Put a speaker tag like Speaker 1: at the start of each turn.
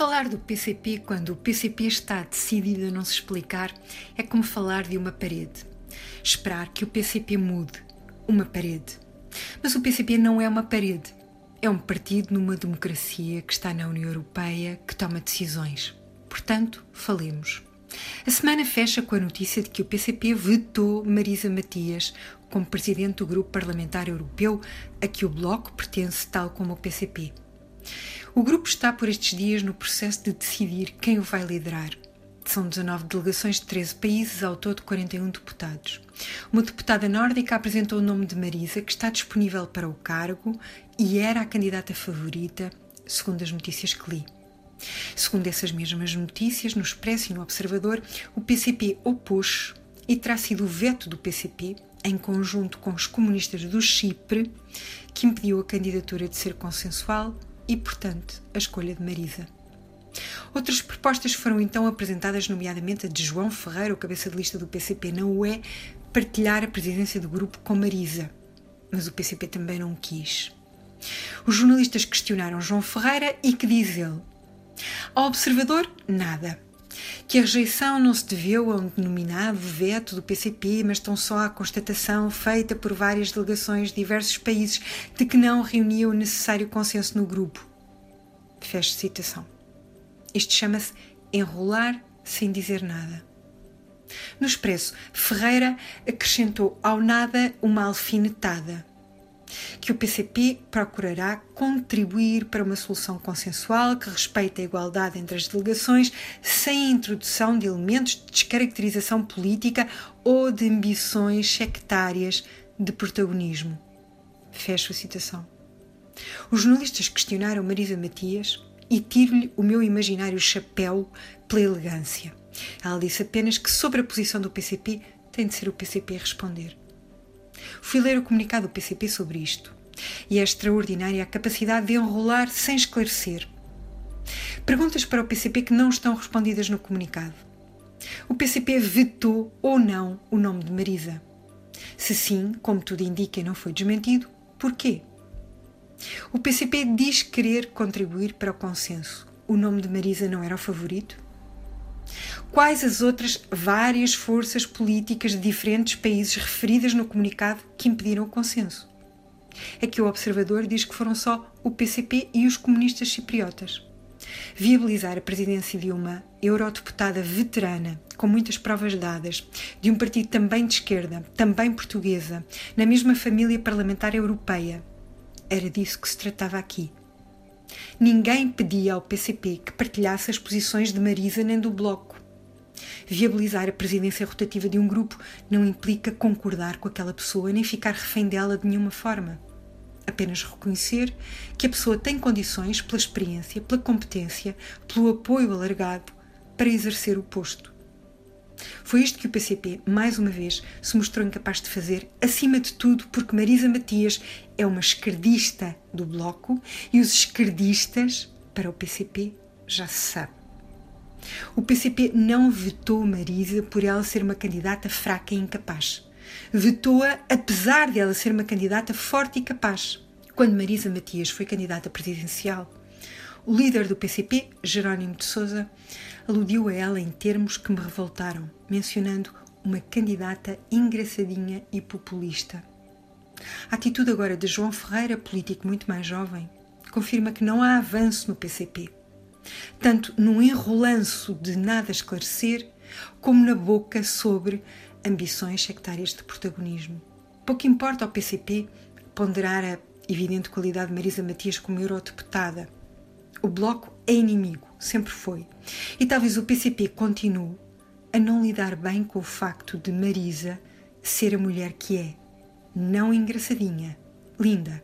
Speaker 1: Falar do PCP quando o PCP está decidido a não se explicar é como falar de uma parede. Esperar que o PCP mude uma parede. Mas o PCP não é uma parede. É um partido numa democracia que está na União Europeia que toma decisões. Portanto, falemos. A semana fecha com a notícia de que o PCP vetou Marisa Matias como presidente do grupo parlamentar europeu a que o Bloco pertence, tal como o PCP. O grupo está por estes dias no processo de decidir quem o vai liderar. São 19 delegações de 13 países, ao todo 41 deputados. Uma deputada nórdica apresentou o nome de Marisa, que está disponível para o cargo e era a candidata favorita, segundo as notícias que li. Segundo essas mesmas notícias, no Expresso e no Observador, o PCP opôs e terá sido o veto do PCP, em conjunto com os comunistas do Chipre, que impediu a candidatura de ser consensual e, portanto, a escolha de Marisa. Outras propostas foram então apresentadas, nomeadamente a de João Ferreira, o cabeça de lista do PCP na UE, partilhar a presidência do grupo com Marisa. Mas o PCP também não quis. Os jornalistas questionaram João Ferreira e que diz ele? Ao observador, nada. Que a rejeição não se deveu a um denominado veto do PCP, mas tão só à constatação feita por várias delegações de diversos países de que não reunia o necessário consenso no grupo. Fecho citação. Isto chama-se enrolar sem dizer nada. No Expresso, Ferreira acrescentou ao nada uma alfinetada que o PCP procurará contribuir para uma solução consensual que respeite a igualdade entre as delegações, sem a introdução de elementos de descaracterização política ou de ambições sectárias de protagonismo. Fecho a citação. Os jornalistas questionaram Marisa Matias e tiro-lhe o meu imaginário chapéu pela elegância. Ela disse apenas que, sobre a posição do PCP, tem de ser o PCP a responder. Fui ler o comunicado do PCP sobre isto. E é extraordinária a capacidade de enrolar sem esclarecer. Perguntas para o PCP que não estão respondidas no comunicado. O PCP vetou ou não o nome de Marisa? Se sim, como tudo indica não foi desmentido, porquê? O PCP diz querer contribuir para o consenso. O nome de Marisa não era o favorito? Quais as outras várias forças políticas de diferentes países referidas no comunicado que impediram o consenso? É que o observador diz que foram só o PCP e os comunistas cipriotas. Viabilizar a presidência de uma eurodeputada veterana, com muitas provas dadas, de um partido também de esquerda, também portuguesa, na mesma família parlamentar europeia. Era disso que se tratava aqui. Ninguém pedia ao PCP que partilhasse as posições de Marisa nem do Bloco. Viabilizar a presidência rotativa de um grupo não implica concordar com aquela pessoa nem ficar refém dela de nenhuma forma. Apenas reconhecer que a pessoa tem condições, pela experiência, pela competência, pelo apoio alargado, para exercer o posto. Foi isto que o PCP, mais uma vez, se mostrou incapaz de fazer, acima de tudo porque Marisa Matias é uma esquerdista do Bloco e os esquerdistas, para o PCP, já se sabe. O PCP não vetou Marisa por ela ser uma candidata fraca e incapaz. Vetou-a apesar de ela ser uma candidata forte e capaz. Quando Marisa Matias foi candidata presidencial, o líder do PCP, Jerónimo de Souza, aludiu a ela em termos que me revoltaram, mencionando uma candidata engraçadinha e populista. A atitude agora de João Ferreira, político muito mais jovem, confirma que não há avanço no PCP tanto num enrolanço de nada esclarecer, como na boca sobre ambições sectárias de protagonismo. Pouco importa ao PCP ponderar a evidente qualidade de Marisa Matias como eurodeputada. O Bloco é inimigo, sempre foi. E talvez o PCP continue a não lidar bem com o facto de Marisa ser a mulher que é. Não engraçadinha, linda.